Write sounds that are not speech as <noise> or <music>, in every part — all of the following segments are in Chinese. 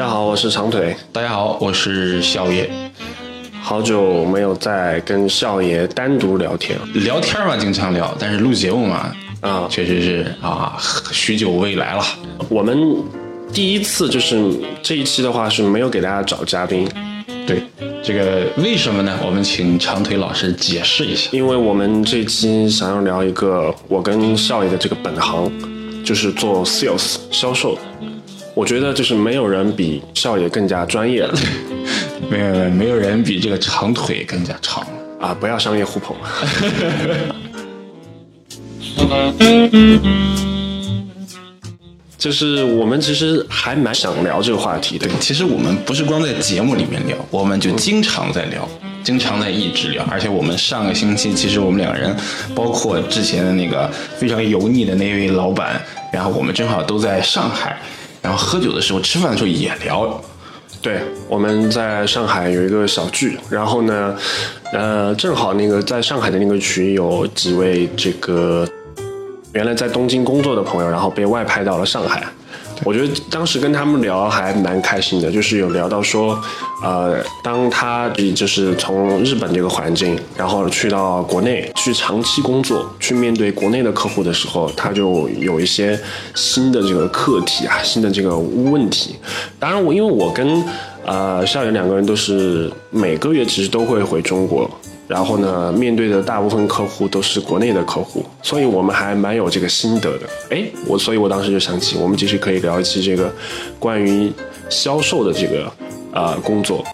大家好，我是长腿。大家好，我是笑爷。好久没有再跟笑爷单独聊天，聊天嘛经常聊，但是录节目嘛，啊确实是啊，许久未来了。我们第一次就是这一期的话是没有给大家找嘉宾，对，这个为什么呢？我们请长腿老师解释一下。因为我们这期想要聊一个我跟笑爷的这个本行，就是做 sales 销售。我觉得就是没有人比少爷更加专业了 <laughs> 没有没有人比这个长腿更加长。啊！不要商业互捧。<laughs> 就是我们其实还蛮想聊这个话题的，其实我们不是光在节目里面聊，我们就经常在聊，经常在一直聊。而且我们上个星期，其实我们两个人，包括之前的那个非常油腻的那位老板，然后我们正好都在上海，然后喝酒的时候、吃饭的时候也聊。对，我们在上海有一个小聚，然后呢，呃，正好那个在上海的那个群有几位这个原来在东京工作的朋友，然后被外派到了上海。我觉得当时跟他们聊还蛮开心的，就是有聊到说，呃，当他就是从日本这个环境，然后去到国内去长期工作，去面对国内的客户的时候，他就有一些新的这个课题啊，新的这个问题。当然我因为我跟呃校园两个人都是每个月其实都会回中国，然后呢，面对的大部分客户都是国内的客户，所以我们还蛮有这个心得的。哎，我所以，我当时就想起，我们其实可以聊一期这个关于销售的这个呃工作。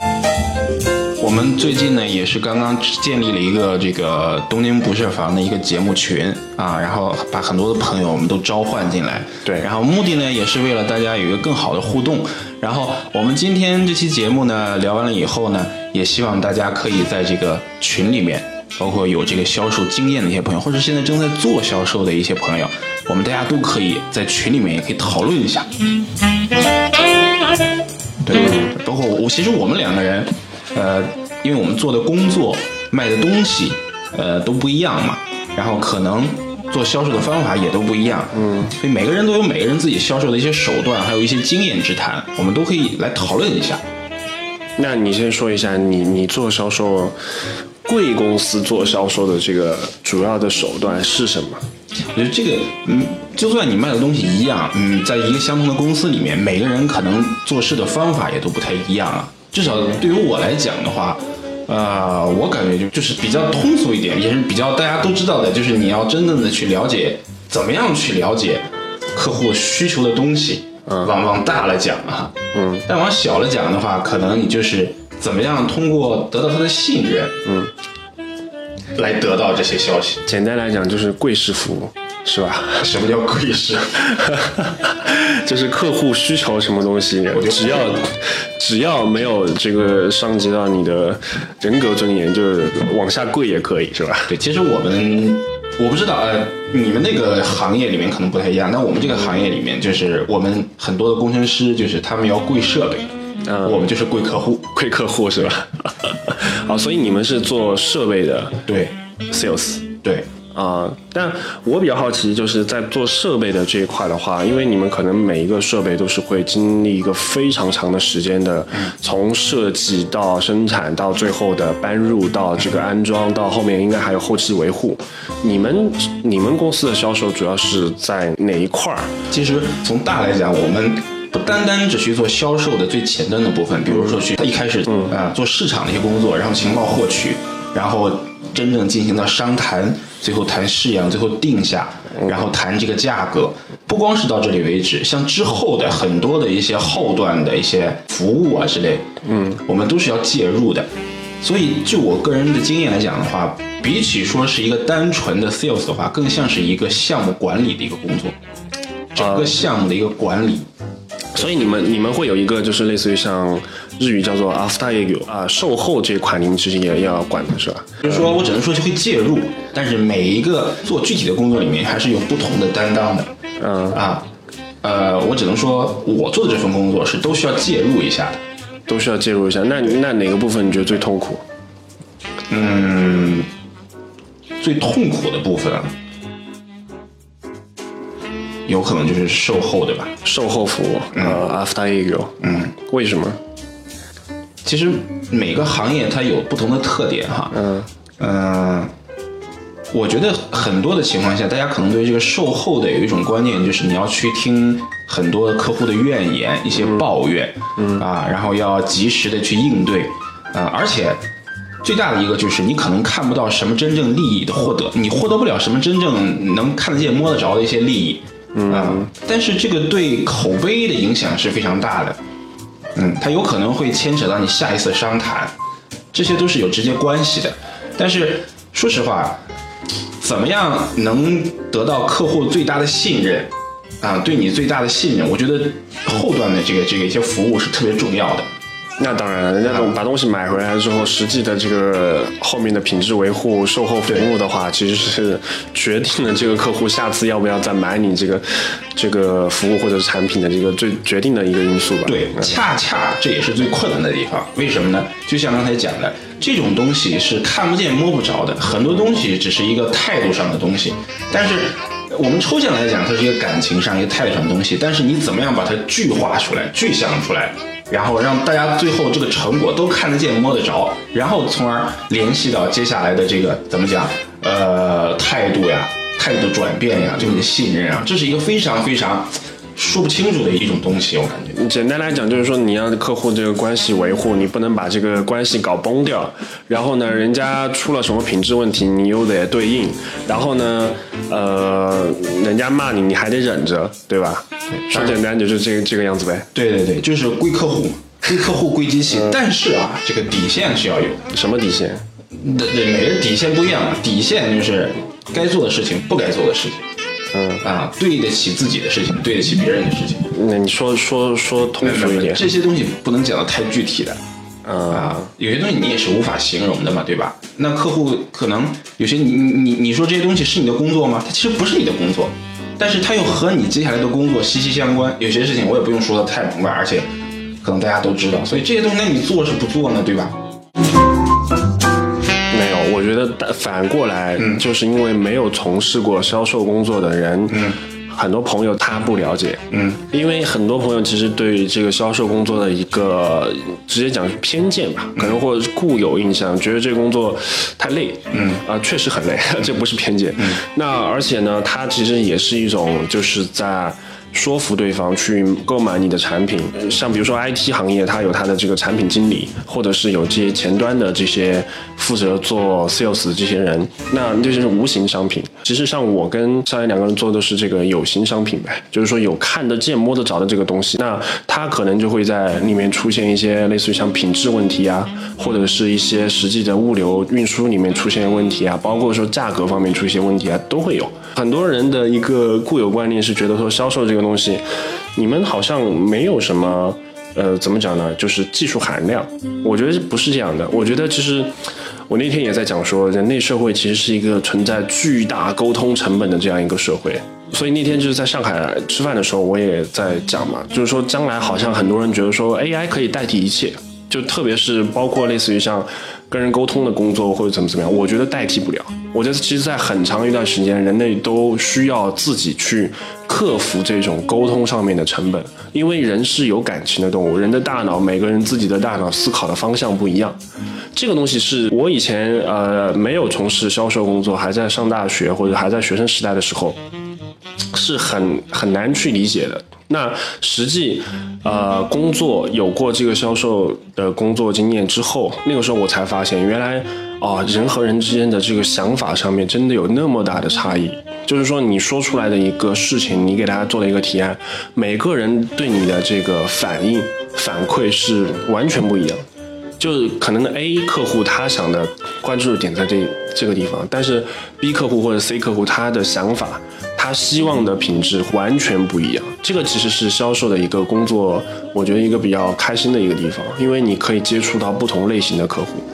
我们最近呢，也是刚刚建立了一个这个东京不设防的一个节目群啊，然后把很多的朋友我们都召唤进来。对然后目的呢，也是为了大家有一个更好的互动。然后我们今天这期节目呢，聊完了以后呢，也希望大家可以在这个群里面，包括有这个销售经验的一些朋友，或者现在正在做销售的一些朋友，我们大家都可以在群里面也可以讨论一下。对，包括我，其实我们两个人，呃，因为我们做的工作、卖的东西，呃，都不一样嘛，然后可能做销售的方法也都不一样，嗯，所以每个人都有每个人自己销售的一些手段，还有一些经验之谈，我们都可以来讨论一下。那你先说一下，你你做销售，贵公司做销售的这个主要的手段是什么？我觉得这个，嗯，就算你卖的东西一样，嗯，在一个相同的公司里面，每个人可能做事的方法也都不太一样啊。至少对于我来讲的话，呃，我感觉就就是比较通俗一点，也是比较大家都知道的，就是你要真正的去了解，怎么样去了解客户需求的东西。嗯往往大了讲啊，嗯，但往小了讲的话，可能你就是怎么样通过得到他的信任，嗯，来得到这些消息。简单来讲就是贵式服务，是吧？什么叫贵式？<laughs> 就是客户需求什么东西，只要只要没有这个伤及到你的人格尊严，就是往下跪也可以，是吧？对，其实我们我不知道，呃，你们那个行业里面可能不太一样，但我们这个行业里面，就是我们很多的工程师，就是他们要跪设备，嗯我们就是贵客户。贵客户是吧？<laughs> 好，所以你们是做设备的对 sales 对，啊、但我比较好奇，就是在做设备的这一块的话，因为你们可能每一个设备都是会经历一个非常长的时间的，从设计到生产到最后的搬入到这个安装，到后面应该还有后期维护。你们你们公司的销售主要是在哪一块儿？其实从大来讲，我们不单单只去做销售的最前端的部分，比如说去一开始啊、做市场的一些工作，然后情报获取，然后真正进行到商谈，最后谈式样，最后定下，然后谈这个价格。不光是到这里为止，像之后的很多的一些后段的一些服务啊之类，嗯，我们都是要介入的。所以，就我个人的经验来讲的话，比起说是一个单纯的 sales 的话，更像是一个项目管理的一个工作，整个项目的一个管理。所以你们你们会有一个就是类似于像日语叫做 after 业务啊，售后这一块你们其实也要管的是吧？就是说我只能说就会介入，但是每一个做具体的工作里面还是有不同的担当的嗯，啊。呃，我只能说我做的这份工作是都需要介入一下的。都需要介入一下。那那哪个部分你觉得最痛苦？嗯，最痛苦的部分啊，有可能就是售后对吧。售后服务，呃，after 营业，嗯，为什么？其实每个行业它有不同的特点哈。嗯。嗯，我觉得很多的情况下，大家可能对这个售后的有一种观念，就是你要去听很多客户的怨言、一些抱怨，嗯。啊，然后要及时的去应对，啊，而且最大的一个就是你可能看不到什么真正利益的获得，你获得不了什么真正能看得见、摸得着的一些利益，嗯，但是这个对口碑的影响是非常大的，嗯，它有可能会牵扯到你下一次商谈，这些都是有直接关系的。但是说实话，怎么样能得到客户最大的信任啊？对你最大的信任，我觉得后端的这个这个一些服务是特别重要的。那当然，人家把东西买回来之后，实际的这个后面的品质维护、售后服务的话，其实是决定了这个客户下次要不要再买你这个这个服务或者产品的这个最决定的一个因素吧。对，恰恰这也是最困难的地方。为什么呢？就像刚才讲的，这种东西是看不见摸不着的，很多东西只是一个态度上的东西。但是我们抽象来讲，它是一个感情上、一个态度上的东西。但是你怎么样把它具化出来、具象出来？然后让大家最后这个成果都看得见、摸得着，然后从而联系到接下来的这个怎么讲？呃，态度呀，态度转变呀，对你的信任啊，这是一个非常非常说不清楚的一种东西，我感觉。简单来讲，就是说你让客户这个关系维护，你不能把这个关系搞崩掉。然后呢，人家出了什么品质问题，你又得对应。然后呢，呃，人家骂你，你还得忍着，对吧？说简单就是这个这个样子呗。对对对，就是归客户，归客户归机器。但是啊，这个底线是要有的。什么底线？对对，每个人底线不一样嘛。底线就是该做的事情，不该做的事情。嗯啊，对得起自己的事情，对得起别人的事情。那你说说说通俗一点。这些东西不能讲的太具体的。嗯啊，有些东西你也是无法形容的嘛，对吧？那客户可能有些你你你说这些东西是你的工作吗？它其实不是你的工作，但是它又和你接下来的工作息息相关。有些事情我也不用说的太明白，而且可能大家都知道，所以这些东西那你做是不做呢？对吧？反过来，嗯。就是因为没有从事过销售工作的人，嗯。很多朋友他不了解，嗯。因为很多朋友其实对于这个销售工作的一个直接讲偏见吧，可能或者是固有印象，觉得这个工作太累，嗯。啊、确实很累，<laughs> 这不是偏见。那而且呢，它其实也是一种就是在。说服对方去购买你的产品，像比如说 IT 行业，它有它的这个产品经理，或者是有这些前端的这些负责做 sales 的这些人，那这些是无形商品。其实像我跟上一两个人做的是这个有形商品呗，就是说有看得见、摸得着的这个东西，那它可能就会在里面出现一些类似于像品质问题啊，或者是一些实际的物流运输里面出现问题啊，包括说价格方面出现问题啊，都会有。很多人的一个固有观念是觉得说销售这个东西，你们好像没有什么。呃，怎么讲呢？就是技术含量，我觉得不是这样的。我觉得其实我那天也在讲说，人类社会其实是一个存在巨大沟通成本的这样一个社会。所以那天就是在上海吃饭的时候，我也在讲嘛，就是说将来好像很多人觉得说 AI 可以代替一切，就特别是包括类似于像跟人沟通的工作或者怎么怎么样，我觉得代替不了。我觉得其实，在很长一段时间，人类都需要自己去克服这种沟通上面的成本，因为人是有感情的动物，人的大脑每个人自己的大脑思考的方向不一样。这个东西是我以前呃没有从事销售工作，还在上大学或者还在学生时代的时候，是很很难去理解的。那实际，呃，工作有过这个销售的工作经验之后，那个时候我才发现，原来啊、人和人之间的这个想法上面真的有那么大的差异。就是说，你说出来的一个事情，你给大家做了一个提案，每个人对你的这个反应反馈是完全不一样。就是可能 A 客户他想的关注点在这里这个地方，但是 B 客户或者 C 客户他的想法，他希望的品质完全不一样。这个其实是销售的一个工作，我觉得一个比较开心的一个地方，因为你可以接触到不同类型的客户。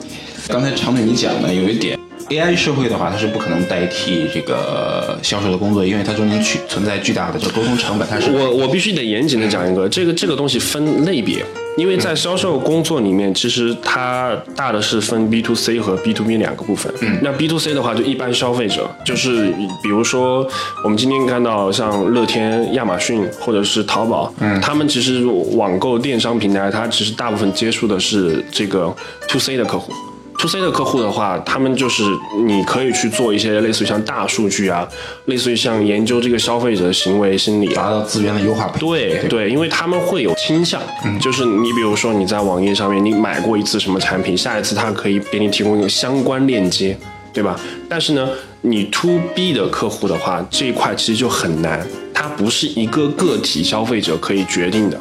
刚才常美你讲的有一点 AI 社会的话，它是不可能代替这个销售的工作，因为它中间去存在巨大的这沟通成本，它是我我必须得严谨的讲一个，这个这个东西分类别，因为在销售工作里面，其实它大的是分 B to C 和 B to B 两个部分。嗯，那 B to C 的话，就一般消费者，就是比如说我们今天看到像乐天、亚马逊或者是淘宝，嗯，他们其实网购电商平台，它其实大部分接触的是这个 To C 的客户。To C 的客户的话，他们就是你可以去做一些类似于像大数据啊，类似于像研究这个消费者的行为心理啊，达到资源的优化。对对，因为他们会有倾向，就是你比如说你在网页上面你买过一次什么产品，下一次他可以给你提供一个相关链接，对吧？但是呢，你 to B 的客户的话，这一块其实就很难，它不是一个个体消费者可以决定的。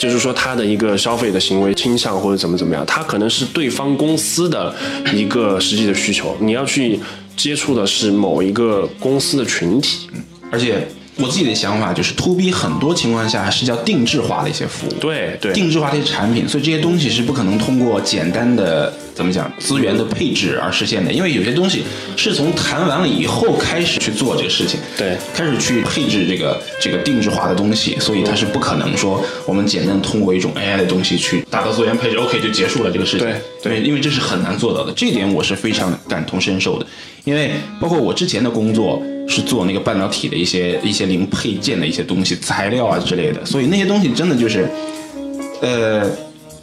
就是说他的一个消费的行为倾向或者怎么怎么样，他可能是对方公司的一个实际的需求，你要去接触的是某一个公司的群体，而且。我自己的想法就是 to B 很多情况下是叫定制化的一些服务，对对，定制化的一些产品，所以这些东西是不可能通过简单的怎么讲资源的配置而实现的，因为有些东西是从谈完了以后开始去做这个事情，对，开始去配置这个这个定制化的东西，所以它是不可能说我们简单通过一种 AI 的东西去达到资源配置，OK 就结束了这个事情，对。对，因为这是很难做到的，这点我是非常感同身受的，因为包括我之前的工作。是做那个半导体的一些一些零配件的一些东西、材料啊之类的，所以那些东西真的就是，呃，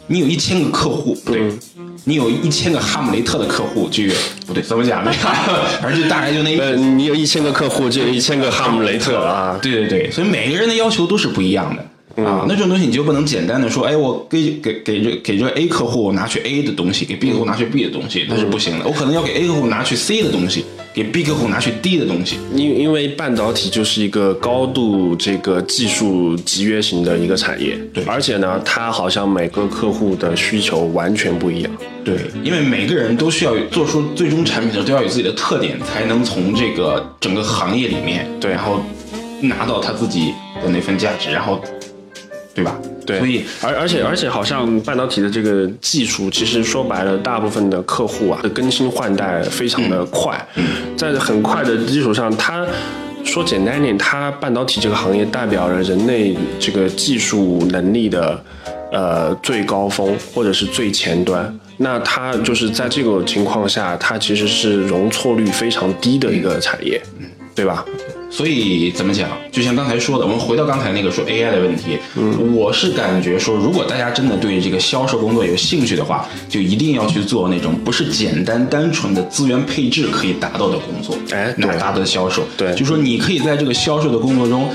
你有一千个客户，对，你有一千个哈姆雷特的客户，就不对，怎么讲呢？<laughs> 反正就大概就那，呃，你有一千个客户，就有一千个哈姆雷特啊，<laughs> 对对对，所以每个人的要求都是不一样的。啊，那这种东西你就不能简单的说，哎，我给给给这给这 A 客户拿去 A 的东西，给 B 客户拿去 B 的东西，那是不行的。我可能要给 A 客户拿去 C 的东西，给 B 客户拿去 D 的东西。因因为半导体就是一个高度这个技术集约型的一个产业，对，而且呢，它好像每个客户的需求完全不一样。对，因为每个人都需要做出最终产品的时候都要有自己的特点，才能从这个整个行业里面，对，然后拿到他自己的那份价值，然后。对吧？对，所以而而且而且，好像半导体的这个技术，其实说白了，大部分的客户啊，更新换代非常的快，在很快的基础上，它说简单一点，它半导体这个行业代表了人类这个技术能力的呃最高峰或者是最前端。那它就是在这个情况下，它其实是容错率非常低的一个产业，对吧？所以怎么讲？就像刚才说的，我们回到刚才那个说 AI 的问题，嗯，我是感觉说，如果大家真的对这个销售工作有兴趣的话，就一定要去做那种不是简单单纯的资源配置可以达到的工作，哎，哪达到的销售？对，就说你可以在这个销售的工作中，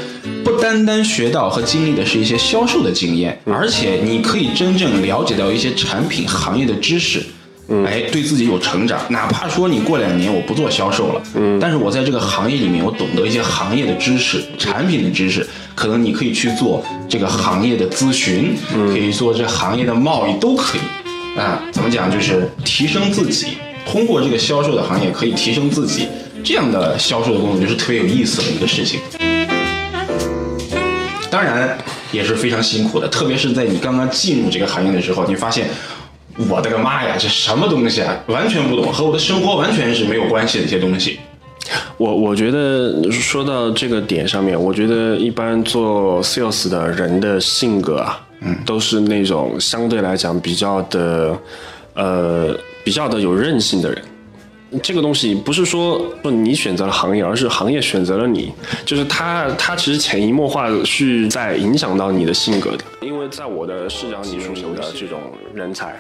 不单单学到和经历的是一些销售的经验，而且你可以真正了解到一些产品行业的知识。哎，对自己有成长，哪怕说你过两年我不做销售了，嗯，但是我在这个行业里面，我懂得一些行业的知识、产品的知识，可能你可以去做这个行业的咨询，可以做这行业的贸易都可以，啊，怎么讲就是提升自己，通过这个销售的行业可以提升自己，这样的销售的工作就是特别有意思的一个事情，当然也是非常辛苦的，特别是在你刚刚进入这个行业的时候，你发现。我的个妈呀，这什么东西啊？完全不懂，和我的生活完全是没有关系的一些东西。我我觉得说到这个点上面，我觉得一般做 sales 的人的性格啊，嗯，都是那种相对来讲比较的，呃，比较的有韧性的人。这个东西不是说说你选择了行业，而是行业选择了你，就是他他其实潜移默化是在影响到你的性格的。因为在我的视角里面有的这种人才。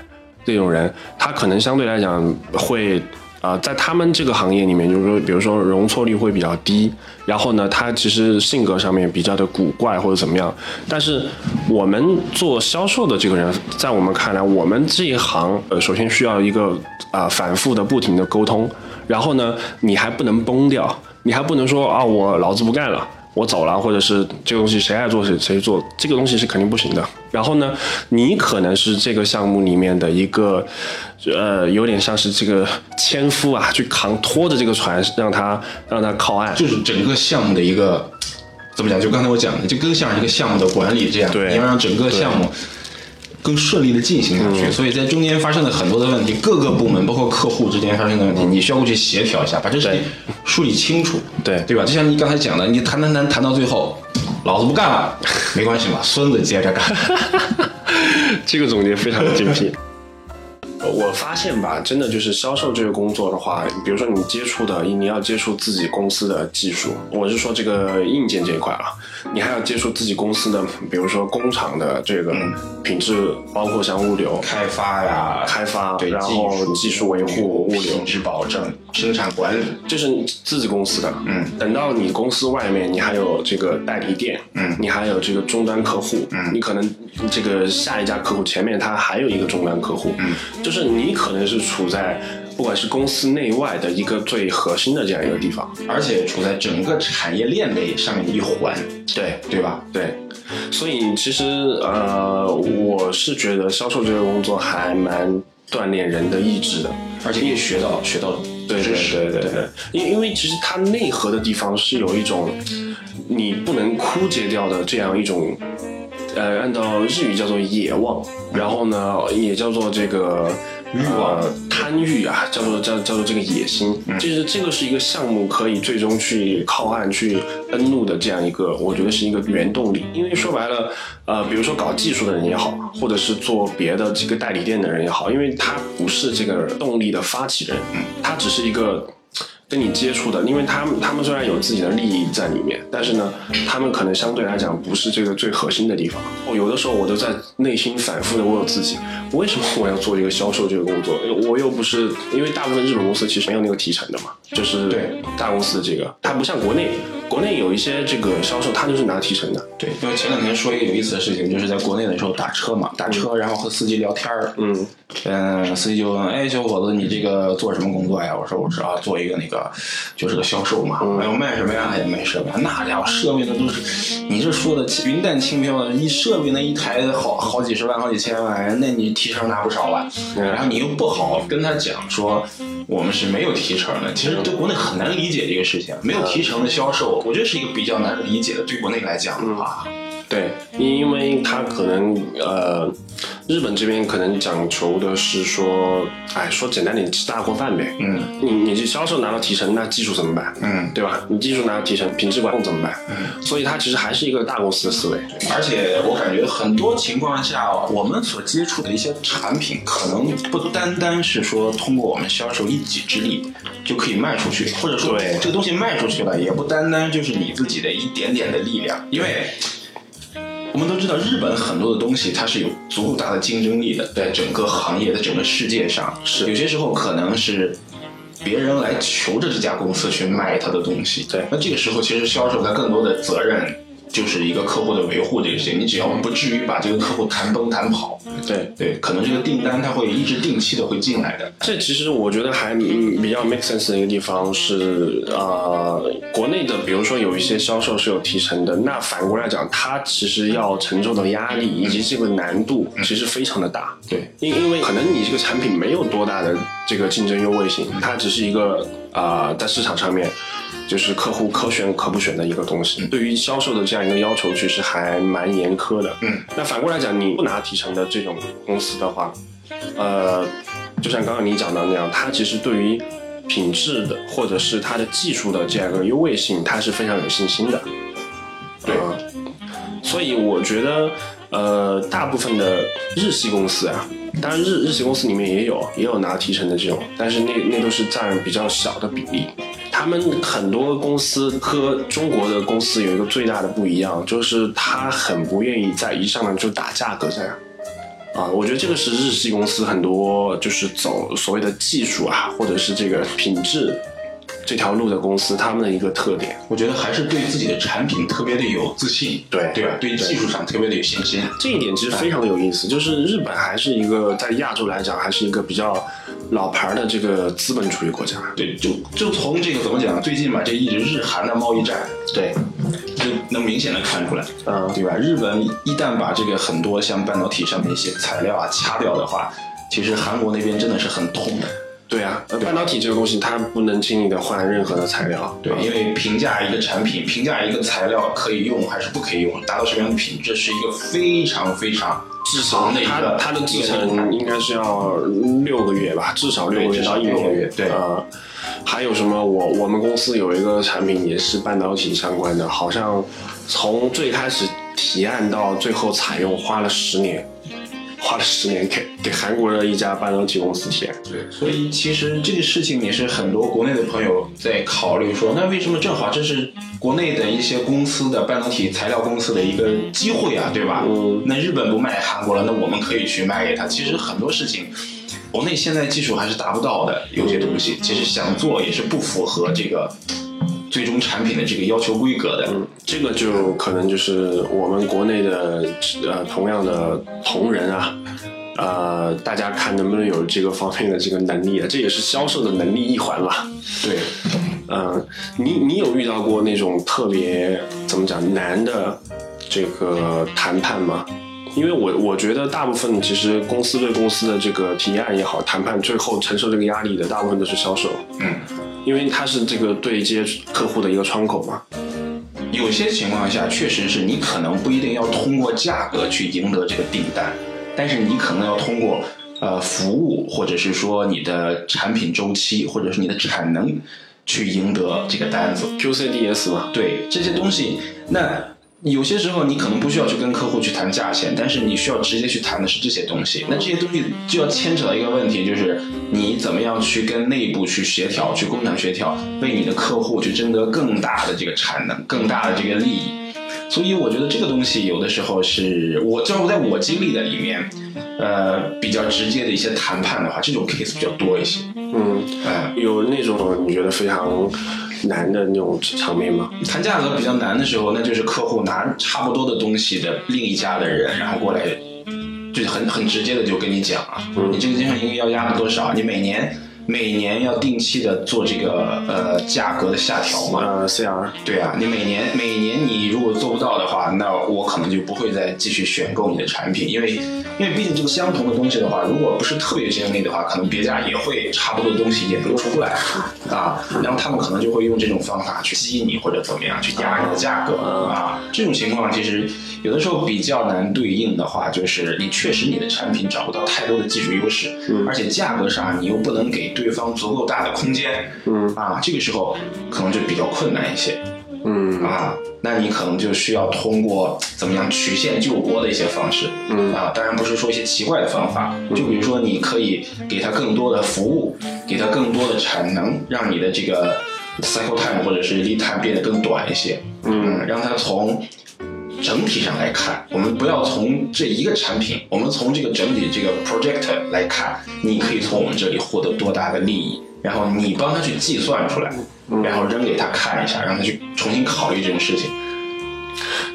这种人，他可能相对来讲会，啊，在他们这个行业里面，就是说，比如说容错率会比较低，然后呢，他其实性格上面比较的古怪或者怎么样。但是我们做销售的这个人，在我们看来，我们这一行，呃，首先需要一个啊反复的、不停的沟通，然后呢，你还不能崩掉，你还不能说啊，我老子不干了。我走了，或者是这个东西谁爱做谁谁做，这个东西是肯定不行的。然后呢，你可能是这个项目里面的一个，呃，有点像是这个纤夫啊，去扛拖着这个船，让他让他靠岸。就是整个项目的一个怎么讲？就刚才我讲的，就更像一个项目的管理这样。对，你要让整个项目更顺利的进行下去。所以在中间发生了很多的问题，各个部门包括客户之间发生的问题，你需要过去协调一下，把这事情梳理清楚，对对吧？就像你刚才讲的，你谈谈谈谈到最后，老子不干了，没关系嘛，孙子接着干。<laughs> 这个总结非常的精辟。我发现吧，真的就是销售这个工作的话，比如说你接触的，你要接触自己公司的技术，我是说这个硬件这一块啊，你还要接触自己公司的，比如说工厂的这个品质，包括像物流、开发呀，开发，对然后技术维护、物流品，质保证、生产管理，这是自己公司的。嗯，等到你公司外面，你还有这个代理店，嗯你还有这个终端客户，嗯你可能这个下一家客户前面他还有一个终端客户，嗯，就是你可能是处在不管是公司内外的一个最核心的这样一个地方，而且处在整个产业链的上面的一环，对。对吧？对，所以其实呃，我是觉得销售这个工作还蛮锻炼人的意志的，而且也学到学到对对知识，对对对，因因为其实它内核的地方是有一种你不能枯竭掉的这样一种，呃，按照日语叫做野望，然后呢也叫做这个欲望、贪欲啊，叫做叫叫做这个野心，就是这个是一个项目可以最终去靠岸去登陆的这样一个，我觉得是一个原动力。因为说白了，呃，比如说搞技术的人也好，或者是做别的这个代理店的人也好，因为他不是这个动力的发起人，他只是一个。跟你接触的，因为他们他们虽然有自己的利益在里面，但是呢，他们可能相对来讲不是这个最核心的地方。哦，有的时候我都在内心反复的问我自己，为什么我要做一个销售这个工作？我又不是因为大部分日本公司其实没有那个提成的嘛，就是对大公司的这个，它不像国内，国内有一些这个销售他就是拿提成的，对，因为前两天说一个有意思的事情，就是在国内的时候打车嘛，打车然后和司机聊天儿，嗯嗯，司机就问，哎，小伙子，你这个做什么工作呀？我说我是啊，做一个那个就是个销售嘛。哎呦，卖什么呀？哎呀，卖设备。那家伙设备那都是，你这说的云淡轻飘的，一设备那一台好好几十万、好几千万，那你提成拿不少吧？然后你又不好跟他讲说我们是没有提成的，其实对国内很难理解这个事情。没有提成的销售，我觉得是一个比较难理解的，对国内来讲的话。对，因因为他可能呃，日本这边可能讲求的是说，哎，说简单点，吃大锅饭呗。嗯你你这销售拿到提成，那技术怎么办？嗯。对吧？你技术拿到提成，品质管控怎么办？嗯。所以它其实还是一个大公司的思维。而且我感觉很多情况下，我们所接触的一些产品，可能不单单是说通过我们销售一己之力就可以卖出去，或者说对这个东西卖出去了，也不单单就是你自己的一点点的力量，因为。我们都知道，日本很多的东西它是有足够大的竞争力的，在整个行业的整个世界上，是有些时候可能是别人来求着这家公司去卖他的东西。对那这个时候其实销售它更多的责任就是一个客户的维护这个事情，你只要不至于把这个客户谈崩谈跑，对，对，可能这个订单它会一直定期的会进来的。这其实我觉得还嗯比较 make sense 的一个地方是，呃，国内的比如说有一些销售是有提成的，那反过来讲，他其实要承受的压力以及这个难度其实非常的大。对，因因为可能你这个产品没有多大的这个竞争优位性，它只是一个啊、呃在市场上面就是客户可选可不选的一个东西。对于销售的这样一个要求，其实还蛮严苛的。嗯，那反过来讲，你不拿提成的这种公司的话，呃，就像刚刚你讲的那样，它其实对于品质的或者是它的技术的这样一个优位性，它是非常有信心的。对呃所以我觉得，呃，大部分的日系公司啊，当然日日系公司里面也有也有拿提成的这种，但是那那都是占比较小的比例。他们很多公司和中国的公司有一个最大的不一样，就是他很不愿意在一上来就打价格战。啊，我觉得这个是日系公司很多就是走所谓的技术啊，或者是这个品质这条路的公司，他们的一个特点。我觉得还是对自己的产品特别的有自信，对对吧？对技术上特别的有信心。这一点其实非常的有意思，就是日本还是一个在亚洲来讲还是一个比较老牌的这个资本主义国家。对，就就从这个怎么讲，最近嘛，这一直日韩的贸易战，对，就能明显的看出来，嗯对吧？日本一旦把这个很多像半导体上面一些材料啊掐掉的话，其实韩国那边真的是很痛的。对啊，呃半导体这个东西它不能轻易的换任何的材料。对，因为评价一个产品、评价一个材料可以用还是不可以用，达到什么样的品质，是一个非常非常至少长的一个它它的制程应该是要六个月吧，至少六个月到一对至少六个年月对。呃，还有什么？我我们公司有一个产品也是半导体相关的，好像从最开始提案到最后采用花了十年，花了十年给给韩国的一家半导体公司提案。对，所以其实这个事情也是很多国内的朋友在考虑说，那为什么正好这是国内的一些公司的半导体材料公司的一个机会啊，对吧？嗯那日本不卖韩国了，那我们可以去卖给他。其实很多事情，国内现在技术还是达不到的，有些东西其实想做也是不符合这个最终产品的这个要求规格的。嗯，这个就可能就是我们国内的呃同样的同仁啊，呃，大家看能不能有这个方面的这个能力啊，这也是销售的能力一环嘛。对，嗯，你你有遇到过那种特别怎么讲难的这个谈判吗？因为我我觉得大部分其实公司对公司的这个提案也好，谈判最后承受这个压力的大部分都是销售，嗯。因为它是这个对接客户的一个窗口嘛。有些情况下，确实是你可能不一定要通过价格去赢得这个订单，但是你可能要通过呃服务，或者是说你的产品周期，或者是你的产能去赢得这个单子。QCDS 嘛，对这些东西，那有些时候你可能不需要去跟客户去谈价钱，但是你需要直接去谈的是这些东西。那这些东西就要牵扯到一个问题，就是你怎么样去跟内部去协调，去工厂协调，为你的客户去争得更大的这个产能，更大的这个利益。所以我觉得这个东西有的时候是我在我经历的里面，呃，比较直接的一些谈判的话，这种 case 比较多一些。嗯，嗯，有那种你觉得非常难的那种场面吗？谈价格比较难的时候，那就是客户拿差不多的东西的另一家的人，然后过来，就很很直接的就跟你讲啊，你这个经常应该要压多少，你每年每年要定期的做这个呃价格的下调嘛。呃，CR，对啊，你每年每年你如果做不到的话，那我可能就不会再继续选购你的产品，因为因为毕竟这个相同的东西的话，如果不是特别有竞争力的话，可能别家也会差不多的东西也能出来。啊，然后他们可能就会用这种方法去激你或者怎么样去压你的价格。啊。这种情况其实有的时候比较难对应的话，就是你确实你的产品找不到太多的技术优势，而且价格上你又不能给对方足够大的空间，嗯。啊，这个时候可能就比较困难一些。嗯。啊，那你可能就需要通过怎么样曲线救国的一些方式，嗯。啊，当然不是说一些奇怪的方法，就比如说你可以给他更多的服务，给他更多的产能，让你的这个 cycle time 或者是 lead time 变得更短一些，嗯让他从整体上来看，我们不要从这一个产品，我们从这个整体这个 project 来看，你可以从我们这里获得多大的利益，然后你帮他去计算出来，然后扔给他看一下，让他去重新考虑这件事情。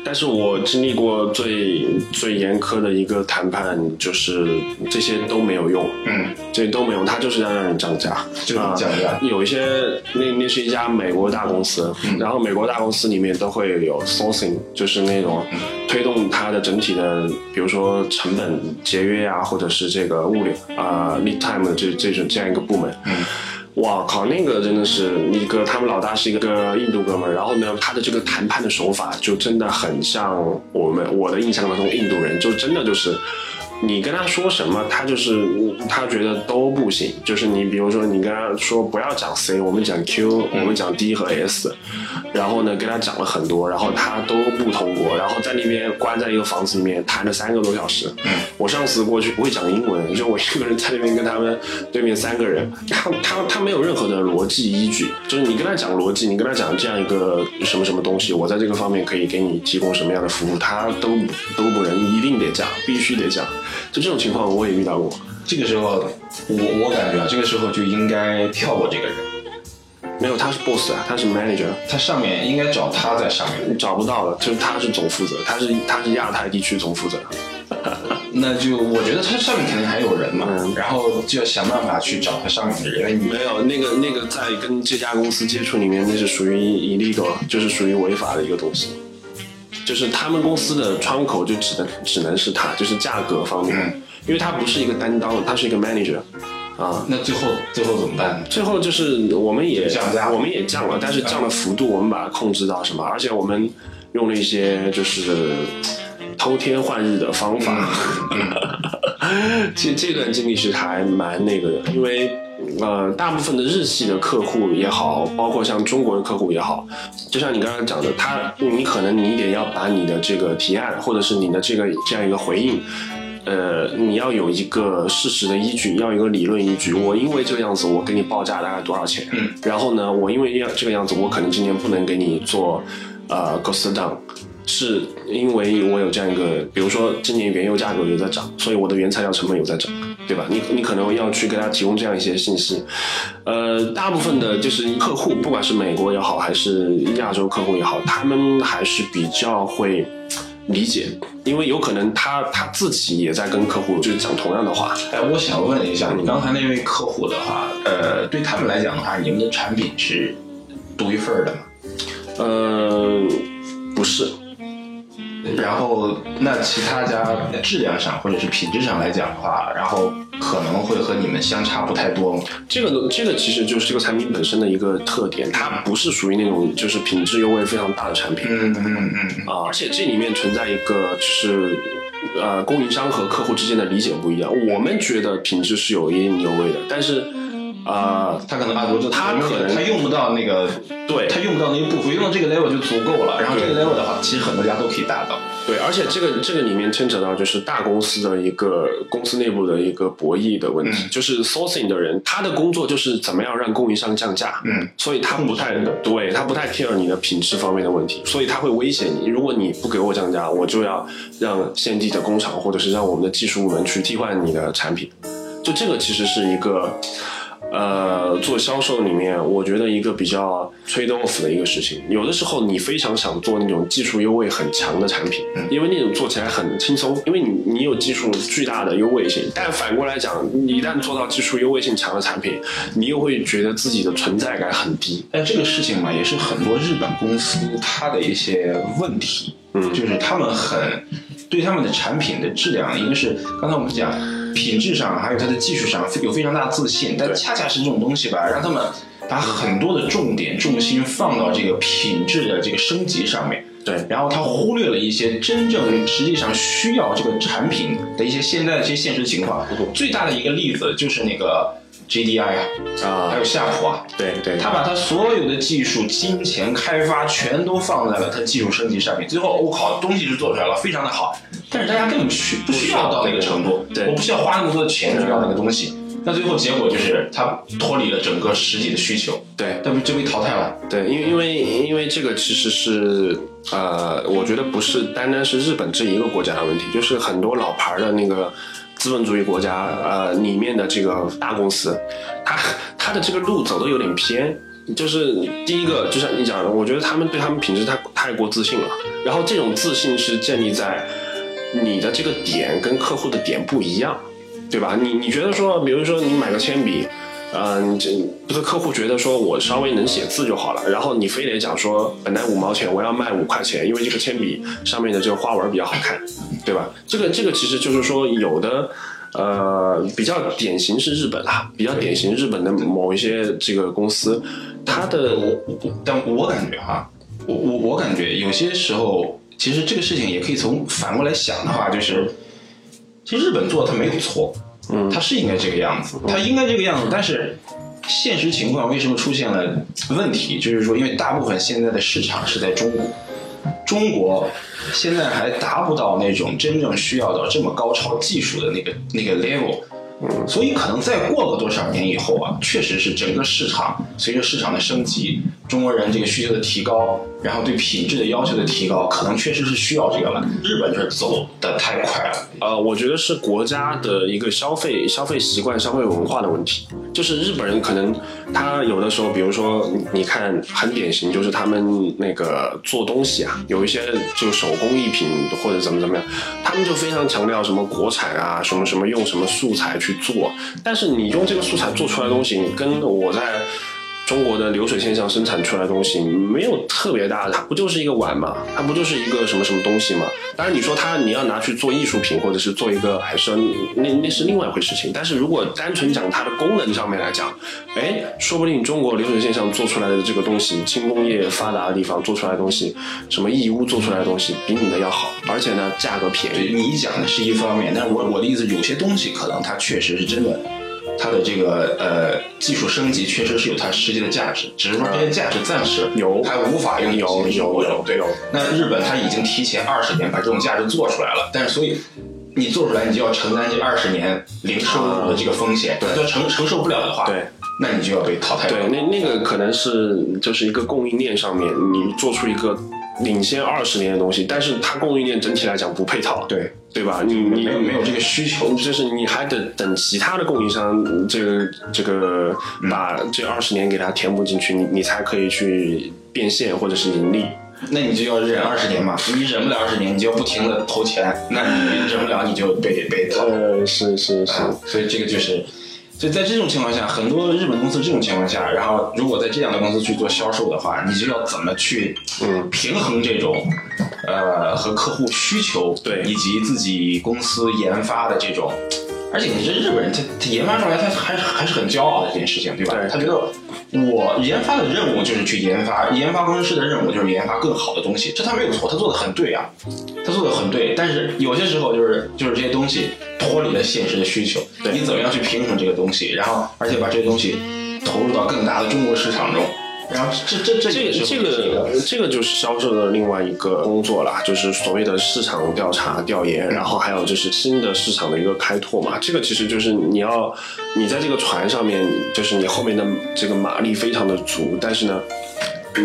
但是我经历过最最严苛的一个谈判，就是这些都没有用，嗯，这都没有用，他就是要让你涨价，就是啊降价。有一些那那是一家美国大公司，然后美国大公司里面都会有 sourcing，就是那种推动它的整体的，比如说成本节约啊，或者是这个物流啊、lead time 的这这种这样一个部门。嗯哇靠，那个真的是一个，他们老大是一个印度哥们儿，然后呢，他的这个谈判的手法就真的很像我们我的印象当中印度人，就真的就是。你跟他说什么，他就是他觉得都不行。就是你比如说，你跟他说不要讲 C，我们讲 Q，我们讲 D 和 S，然后呢跟他讲了很多，然后他都不通过，然后在那边关在一个房子里面谈了三个多小时。我上次过去不会讲英文，就我一个人在那边跟他们对面三个人，他他他没有任何的逻辑依据，就是你跟他讲逻辑，你跟他讲这样一个什么什么东西，我在这个方面可以给你提供什么样的服务，他都都不能，一定得讲，必须得讲。就这种情况我也遇到过，这个时候，我我感觉啊，这个时候就应该跳过这个人，没有他是 boss 啊，他是 manager，他上面应该找他在上面，找不到了，就是他是总负责，他是他是亚太地区总负责。<laughs> 那就我觉得他上面肯定还有人嘛，嗯然后就要想办法去找他上面的人。没有那个那个在跟这家公司接触里面，那是属于 illegal，就是属于违法的一个东西。就是他们公司的窗口就只能只能是他，就是价格方面，嗯因为他不是一个担当，他是一个 manager，啊。那最后最后怎么办？最后就是我们也降价我们也降了，但是降的幅度我们把它控制到什么？而且我们用了一些就是偷天换日的方法。<laughs> 其实这段经历是还蛮那个的，因为呃，大部分的日系的客户也好，包括像中国的客户也好，就像你刚刚讲的，他你可能你得要把你的这个提案或者是你的这个这样一个回应。呃，你要有一个事实的依据，要有一个理论依据。我因为这个样子，我给你报价大概多少钱？嗯，然后呢，我因为要这个样子，我可能今年不能给你做呃 cost down，是因为我有这样一个，比如说今年原油价格有在涨，所以我的原材料成本有在涨，对吧？你你可能要去给他提供这样一些信息。呃，大部分的就是客户，不管是美国也好，还是亚洲客户也好，他们还是比较会。理解，因为有可能他他自己也在跟客户就是讲同样的话。哎，我想问一下，你刚才那位客户的话，呃，对他们来讲的话，你们的产品是独一份儿的吗？呃，不是。然后，那其他家质量上或者是品质上来讲的话，然后可能会和你们相差不太多。这个这个其实就是这个产品本身的一个特点，它不是属于那种就是品质优惠非常大的产品。嗯嗯嗯啊，而且这里面存在一个就是呃供应商和客户之间的理解不一样。我们觉得品质是有一定优位的，但是。啊，他可能啊，我就他可能他用不到那个，对他用不到那一部分，用到这个 level 就足够了。然后这个 level 的话，其实很多家都可以达到。对，而且这个这个里面牵扯到就是大公司的一个公司内部的一个博弈的问题，就是 sourcing 的人他的工作就是怎么样让供应商降价，嗯，所以他不太对他不太 care 你的品质方面的问题，所以他会威胁你，如果你不给我降价，我就要让现地的工厂或者是让我们的技术部门去替换你的产品，就这个其实是一个。呃，做销售里面，我觉得一个比较 trade off 的一个事情，有的时候你非常想做那种技术优位很强的产品，因为那种做起来很轻松，因为你你有技术巨大的优位性。但反过来讲，你一旦做到技术优位性强的产品，你又会觉得自己的存在感很低。但这个事情嘛，也是很多日本公司它的一些问题，嗯，就是他们很对他们的产品的质量，一个是刚才我们讲。品质上还有它的技术上有非常大自信，但恰恰是这种东西吧，让他们把很多的重点重心放到这个品质的这个升级上面。对，然后他忽略了一些真正实际上需要这个产品的一些现在的一些现实情况。最大的一个例子就是那个。GDI 啊，还有夏普啊，对对，他把他所有的技术、金钱、开发全都放在了他技术升级上面，最后我靠，东西是做出来了，非常的好，但是大家根本需不需要到那个程度，对，我不需要花那么多的钱去要那个东西，那最后结果就是他脱离了整个实际的需求，对，那不就被淘汰了？对，因为因为因为这个其实是呃，我觉得不是单单是日本这一个国家的问题，就是很多老牌的那个。资本主义国家，呃，里面的这个大公司，他他的这个路走的有点偏。就是第一个，就像你讲的，我觉得他们对他们品质太太过自信了。然后这种自信是建立在你的这个点跟客户的点不一样，对吧？你你觉得说，比如说你买个铅笔。嗯，这不是客户觉得说我稍微能写字就好了，然后你非得讲说本来五毛钱我要卖五块钱，因为这个铅笔上面的这个花纹比较好看，对吧？这个这个其实就是说有的，呃，比较典型是日本啊，比较典型日本的某一些这个公司，它的我我，但我感觉哈，我我我感觉有些时候其实这个事情也可以从反过来想的话，就是其实日本做的它没有错。嗯，它是应该这个样子，它应该这个样子，但是现实情况为什么出现了问题？就是说，因为大部分现在的市场是在中国，中国现在还达不到那种真正需要到这么高超技术的那个那个 level。嗯，所以可能再过个多少年以后啊，确实是整个市场随着市场的升级，中国人这个需求的提高，然后对品质的要求的提高，可能确实是需要这个了。日本就是走的太快了。呃，我觉得是国家的一个消费消费习惯、消费文化的问题。就是日本人可能他有的时候，比如说你看很典型，就是他们那个做东西啊，有一些就手工艺品或者怎么怎么样，他们就非常强调什么国产啊，什么什么用什么素材去做。但是你用这个素材做出来的东西，跟我在中国的流水线上生产出来的东西没有特别大的，它不就是一个碗嘛，它不就是一个什么什么东西嘛？当然你说它你要拿去做艺术品或者是做一个摆设，那那是另外一回事情。但是如果单纯讲它的功能上面来讲，哎，说不定中国流水线上做出来的这个东西，轻工业发达的地方做出来的东西，什么义乌做出来的东西比你的要好，而且呢价格便宜。你讲的是一方面，但是我我的意思，有些东西可能它确实是真的。它的这个呃技术升级确实是有它实际的价值，只是说这些价值暂时有还无法用有有有对。那日本它已经提前二十年把这种价值做出来了，但是所以你做出来，你就要承担这二十年零收入的这个风险，对，承承受不了的话，对，那你就要被淘汰。对，那那个可能是就是一个供应链上面，你做出一个。领先二十年的东西，但是它供应链整体来讲不配套，对对吧？你你没有没有这个需求，就是你还得等其他的供应商这个这个把这二十年给它填补进去，你你才可以去变现或者是盈利。那你就要忍二十年嘛，你忍不了二十年，你就要不停的投钱，那你忍不了你就被被套。呃，是是是，所以这个就是。所以在这种情况下，很多日本公司这种情况下，然后如果在这样的公司去做销售的话，你就要怎么去嗯。平衡这种呃和客户需求对。以及自己公司研发的这种，而且你这日本人他他研发出来他还还是很骄傲的这件事情对吧？他觉得我研发的任务就是去研发，研发工程师的任务就是研发更好的东西，这他没有错，他做的很对啊，他做的很对，但是有些时候就是就是这些东西。脱离了现实的需求，你怎么样去平衡这个东西？然后，而且把这些东西投入到更大的中国市场中。然后，这这这这个这个这个就是销售的另外一个工作啦，就是所谓的市场调查调研，然后还有就是新的市场的一个开拓嘛。这个其实就是你要你在这个船上面，就是你后面的这个马力非常的足，但是呢，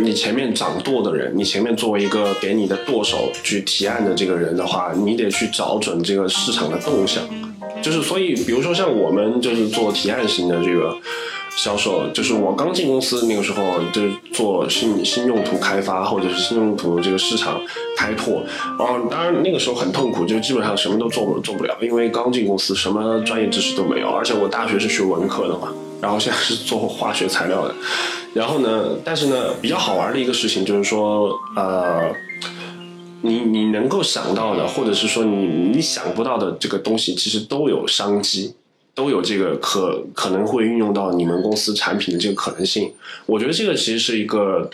你前面掌舵的人，你前面作为一个给你的舵手去提案的这个人的话，你得去找准这个市场的动向。就是所以，比如说像我们就是做提案型的这个销售，就是我刚进公司那个时候，就是做新新用途开发或者是新用途这个市场开拓。然后当然那个时候很痛苦，就基本上什么都做不做不了，因为刚进公司，什么专业知识都没有，而且我大学是学文科的嘛，然后现在是做化学材料的。然后呢，但是呢，比较好玩的一个事情就是说，呃。你你能够想到的，或者是说你你想不到的这个东西，其实都有商机，都有这个可可能会运用到你们公司产品的这个可能性。我觉得这个其实是一个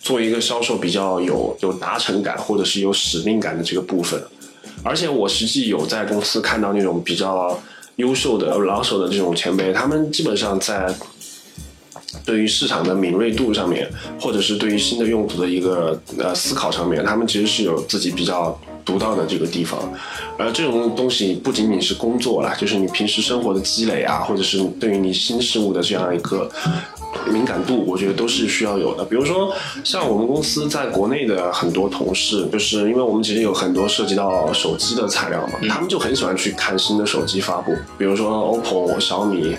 作为一个销售比较有有达成感，或者是有使命感的这个部分。而且我实际有在公司看到那种比较优秀的老手的这种前辈，他们基本上在。对于市场的敏锐度上面，或者是对于新的用途的一个呃思考上面，他们其实是有自己比较独到的这个地方。而这种东西不仅仅是工作啦，就是你平时生活的积累啊，或者是对于你新事物的这样一个敏感度，我觉得都是需要有的。比如说，像我们公司在国内的很多同事，就是因为我们其实有很多涉及到手机的材料嘛，他们就很喜欢去看新的手机发布，比如说 OPPO、小米。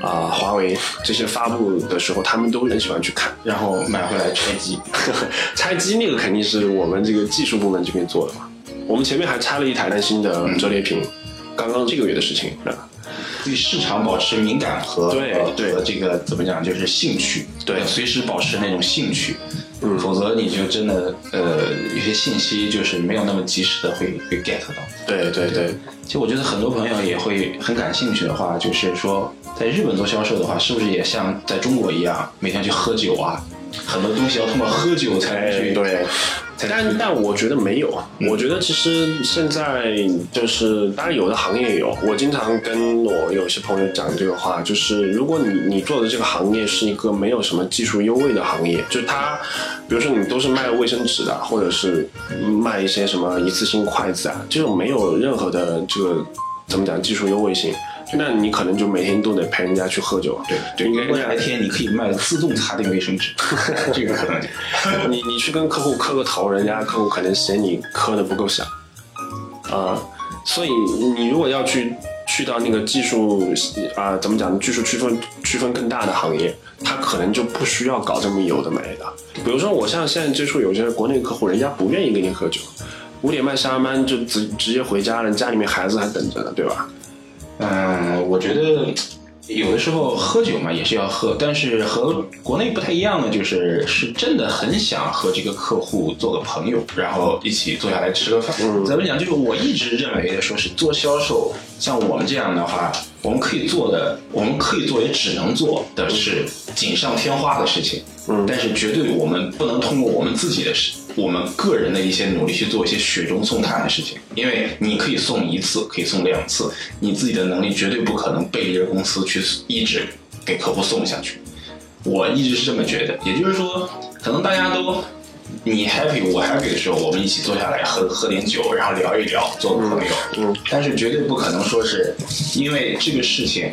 啊，华为这些发布的时候，他们都很喜欢去看，然后买回来拆机。<laughs> 拆机那个肯定是我们这个技术部门这边做的嘛。我们前面还拆了一台单新的折叠屏，刚刚这个月的事情。对市场保持敏感和对对这个怎么讲，就是兴趣，对，随时保持那种兴趣，嗯，否则你就真的呃，有些信息就是没有那么及时的会会 get 到。对对对，其实我觉得很多朋友也会很感兴趣的话，就是说。在日本做销售的话，是不是也像在中国一样，每天去喝酒啊？很多东西要通过喝酒才对。但但我觉得没有，我觉得其实现在就是，当然有的行业有。我经常跟我有些朋友讲这个话，就是如果你你做的这个行业是一个没有什么技术优位的行业，就是它，比如说你都是卖卫生纸的，或者是卖一些什么一次性筷子啊，这种没有任何的这个怎么讲技术优位性。那你可能就每天都得陪人家去喝酒，对对。未来天你可以卖自动擦地卫生纸，<laughs> 这个可能。<laughs> 你你去跟客户磕个头，人家客户可能嫌你磕的不够响，啊，所以你如果要去去到那个技术啊，怎么讲，技术区分区分更大的行业，他可能就不需要搞这么有的没的。比如说，我像现在接触有些国内客户，人家不愿意跟你喝酒，五点半下班就直直接回家了，家里面孩子还等着呢，对吧？嗯，我觉得有的时候喝酒嘛也是要喝，但是和国内不太一样的就是是真的很想和这个客户做个朋友，然后一起坐下来吃个饭。怎么讲？就是我一直认为的，说是做销售，像我们这样的话，我们可以做的，我们可以做也只能做的是锦上添花的事情。嗯，但是绝对我们不能通过我们自己的事。我们个人的一些努力去做一些雪中送炭的事情，因为你可以送一次，可以送两次，你自己的能力绝对不可能背着公司去一直给客户送下去。我一直是这么觉得，也就是说，可能大家都你 happy 我 happy 的时候，我们一起坐下来喝喝点酒，然后聊一聊，做个朋友。嗯，但是绝对不可能说是因为这个事情。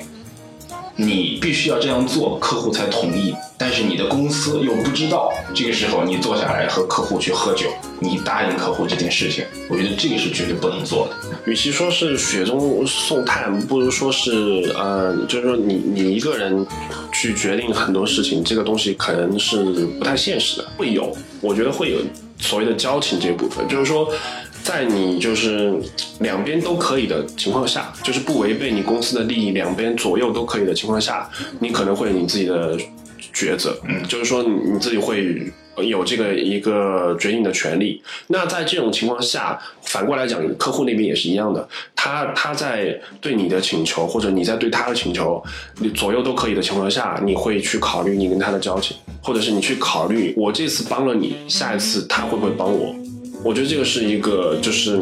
你必须要这样做，客户才同意。但是你的公司又不知道，这个时候你坐下来和客户去喝酒，你答应客户这件事情，我觉得这个是绝对不能做的。与其说是雪中送炭，不如说是，呃，就是说你你一个人去决定很多事情，这个东西可能是不太现实的。会有，我觉得会有所谓的交情这部分，就是说。在你就是两边都可以的情况下，就是不违背你公司的利益，两边左右都可以的情况下，你可能会有你自己的抉择，嗯，就是说你自己会有这个一个决定的权利。那在这种情况下，反过来讲，客户那边也是一样的，他他在对你的请求或者你在对他的请求，你左右都可以的情况下，你会去考虑你跟他的交情，或者是你去考虑我这次帮了你，下一次他会不会帮我。我觉得这个是一个，就是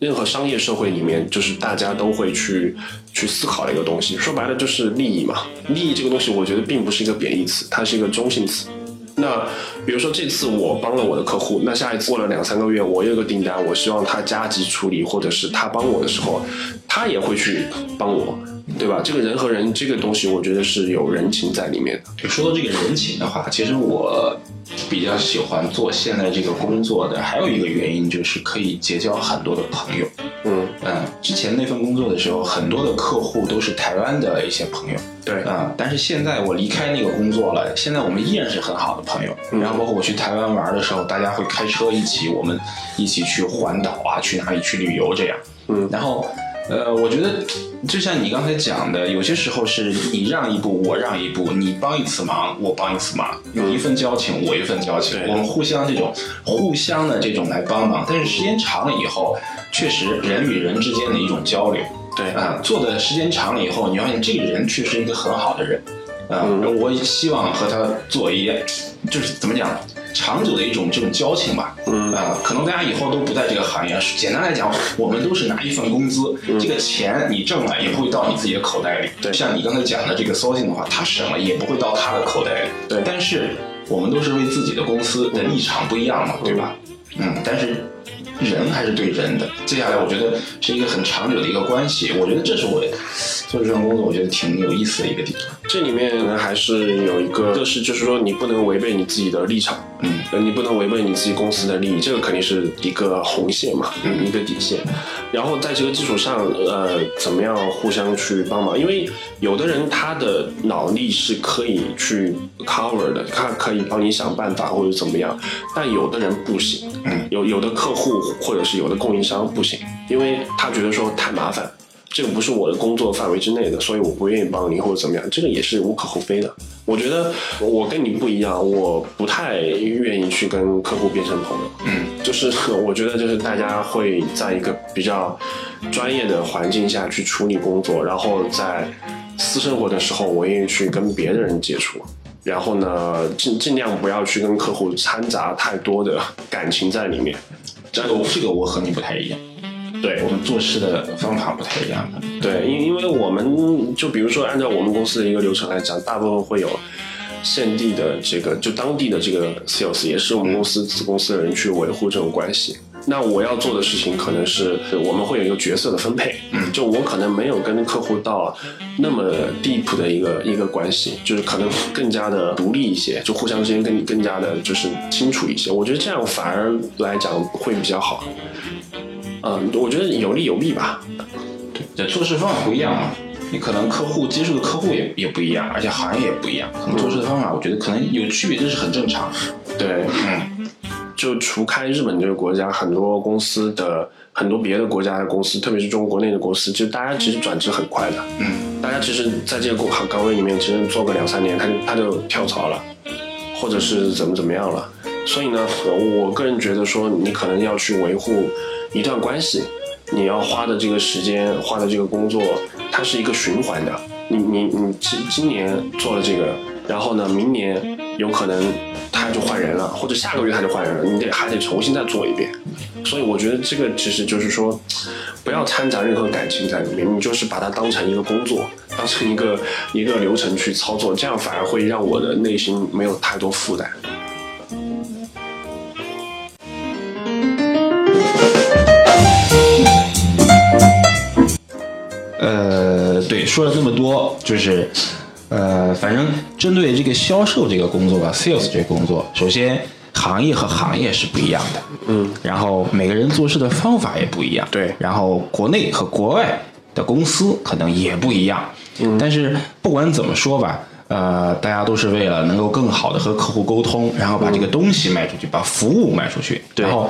任何商业社会里面，就是大家都会去去思考的一个东西。说白了就是利益嘛。利益这个东西，我觉得并不是一个贬义词，它是一个中性词。那比如说这次我帮了我的客户，那下一次过了两三个月，我有个订单，我希望他加急处理，或者是他帮我的时候，他也会去帮我。对吧？这个人和人这个东西，我觉得是有人情在里面的。就说到这个人情的话，其实我比较喜欢做现在这个工作的，还有一个原因就是可以结交很多的朋友。嗯嗯，之前那份工作的时候，很多的客户都是台湾的一些朋友。对啊，但是现在我离开那个工作了，现在我们依然是很好的朋友。然后包括我去台湾玩的时候，大家会开车一起，我们一起去环岛啊，去哪里去旅游这样。嗯，然后。呃，我觉得就像你刚才讲的，有些时候是你让一步，我让一步，你帮一次忙，我帮一次忙，有一份交情，我一份交情，我们互相这种互相的这种来帮忙。但是时间长了以后，确实人与人之间的一种交流，对。啊，做的时间长了以后，你发现这个人确实一个很好的人，啊，我希望和他做一，就是怎么讲？长久的一种这种交情吧，嗯啊，可能大家以后都不在这个行业。简单来讲，我们都是拿一份工资，这个钱你挣了也不会到你自己的口袋里。对，像你刚才讲的这个 sourcing 的话，他省了也不会到他的口袋里。对，但是我们都是为自己的公司的立场不一样嘛，对吧？嗯，但是。人还是对人的，接下来我觉得是一个很长久的一个关系。我觉得这是我做这份工作，我觉得挺有意思的一个地方。这里面还是有一个，就是就是说你不能违背你自己的立场，嗯，你不能违背你自己公司的利益，这个肯定是一个红线嘛，嗯，一个底线。然后在这个基础上，呃，怎么样互相去帮忙？因为有的人他的脑力是可以去 cover 的，他可以帮你想办法或者怎么样，但有的人不行，嗯，有有的客户。或者是有的供应商不行，因为他觉得说太麻烦，这个不是我的工作范围之内的，所以我不愿意帮你或者怎么样，这个也是无可厚非的。我觉得我跟你不一样，我不太愿意去跟客户变成朋友。嗯，就是 <laughs> 我觉得就是大家会在一个比较专业的环境下去处理工作，然后在私生活的时候，我愿意去跟别的人接触，然后呢尽尽量不要去跟客户掺杂太多的感情在里面。这个这个我和你不太一样，对我们做事的方法不太一样。对，因因为我们就比如说按照我们公司的一个流程来讲，大部分会有现地的这个就当地的这个 sales，也是我们公司子公司的人去维护这种关系。那我要做的事情可能是我们会有一个角色的分配，就我可能没有跟客户到那么 deep 的一个一个关系，就是可能更加的独立一些，就互相之间更更加的就是清楚一些。我觉得这样反而来讲会比较好。嗯，我觉得有利有弊吧。对，做事方法不一样嘛，你可能客户接触的客户也也不一样，而且行业也不一样，可能做事的方法我觉得可能有区别，这是很正常。对，嗯。<laughs> 就除开日本这个国家，很多公司的很多别的国家的公司，特别是中国国内的公司，就大家其实转职很快的。嗯，大家家其实在这个工岗岗位里面，其实做个两三年，他就他就跳槽了，或者是怎么怎么样了。所以呢，我个人觉得说，你可能要去维护一段关系，你要花的这个时间，花的这个工作，它是一个循环的。你你你今今年做了这个，然后呢，明年有可能他就换人了，或者下个月他就换人了，你得还得重新再做一遍。所以我觉得这个其实就是说，不要掺杂任何感情在里面，你就是把它当成一个工作，当成一个一个流程去操作，这样反而会让我的内心没有太多负担。说了这么多，就是，呃，反正针对这个销售这个工作吧，sales 这个工作，首先行业和行业是不一样的，嗯，然后每个人做事的方法也不一样，对然后国内和国外的公司可能也不一样，嗯，但是不管怎么说吧。呃，大家都是为了能够更好的和客户沟通，然后把这个东西卖出去，把服务卖出去。对然后，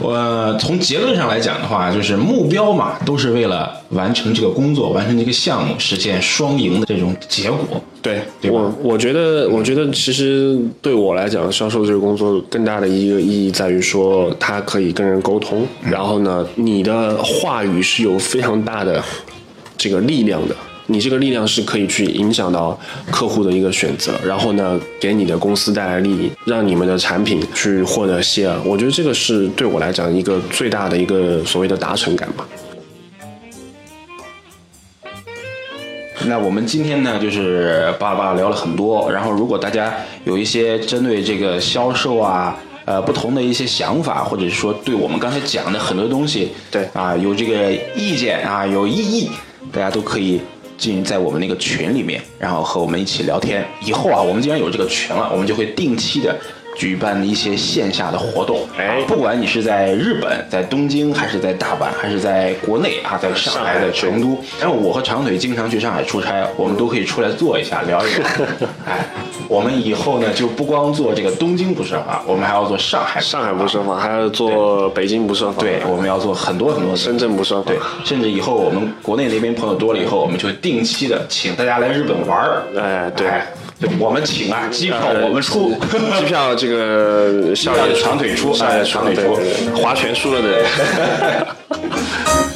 我、从结论上来讲的话，就是目标嘛，都是为了完成这个工作，完成这个项目，实现双赢的这种结果。对对我我觉得，我觉得其实对我来讲，销售这个工作更大的一个意义在于说，它可以跟人沟通，然后呢，你的话语是有非常大的这个力量的。你这个力量是可以去影响到客户的一个选择，然后呢，给你的公司带来利益，让你们的产品去获得 share。我觉得这个是对我来讲一个最大的一个所谓的达成感吧。那我们今天呢，就是巴拉巴拉聊了很多。然后，如果大家有一些针对这个销售啊，呃，不同的一些想法，或者是说对我们刚才讲的很多东西，对啊，有这个意见啊，有异议，大家都可以进在我们那个群里面，然后和我们一起聊天。以后啊，我们既然有这个群了，我们就会定期的。举办一些线下的活动，哎啊不管你是在日本、在东京，还是在大阪，还是在国内啊，在上海、上海在成都，然后我和长腿经常去上海出差，我们都可以出来坐一下，聊一聊。<laughs> 哎，我们以后呢就不光做这个东京不设防，我们还要做上海上海不设防，还要做北京不设防，对，我们要做很多很多深圳不设防，对，甚至以后我们国内那边朋友多了以后，我们就定期的请大家来日本玩儿。哎对。哎我们请啊，机票我们出，<laughs> 机票这个 <laughs> 校园长腿出哎长腿出。划拳输了的人。<laughs>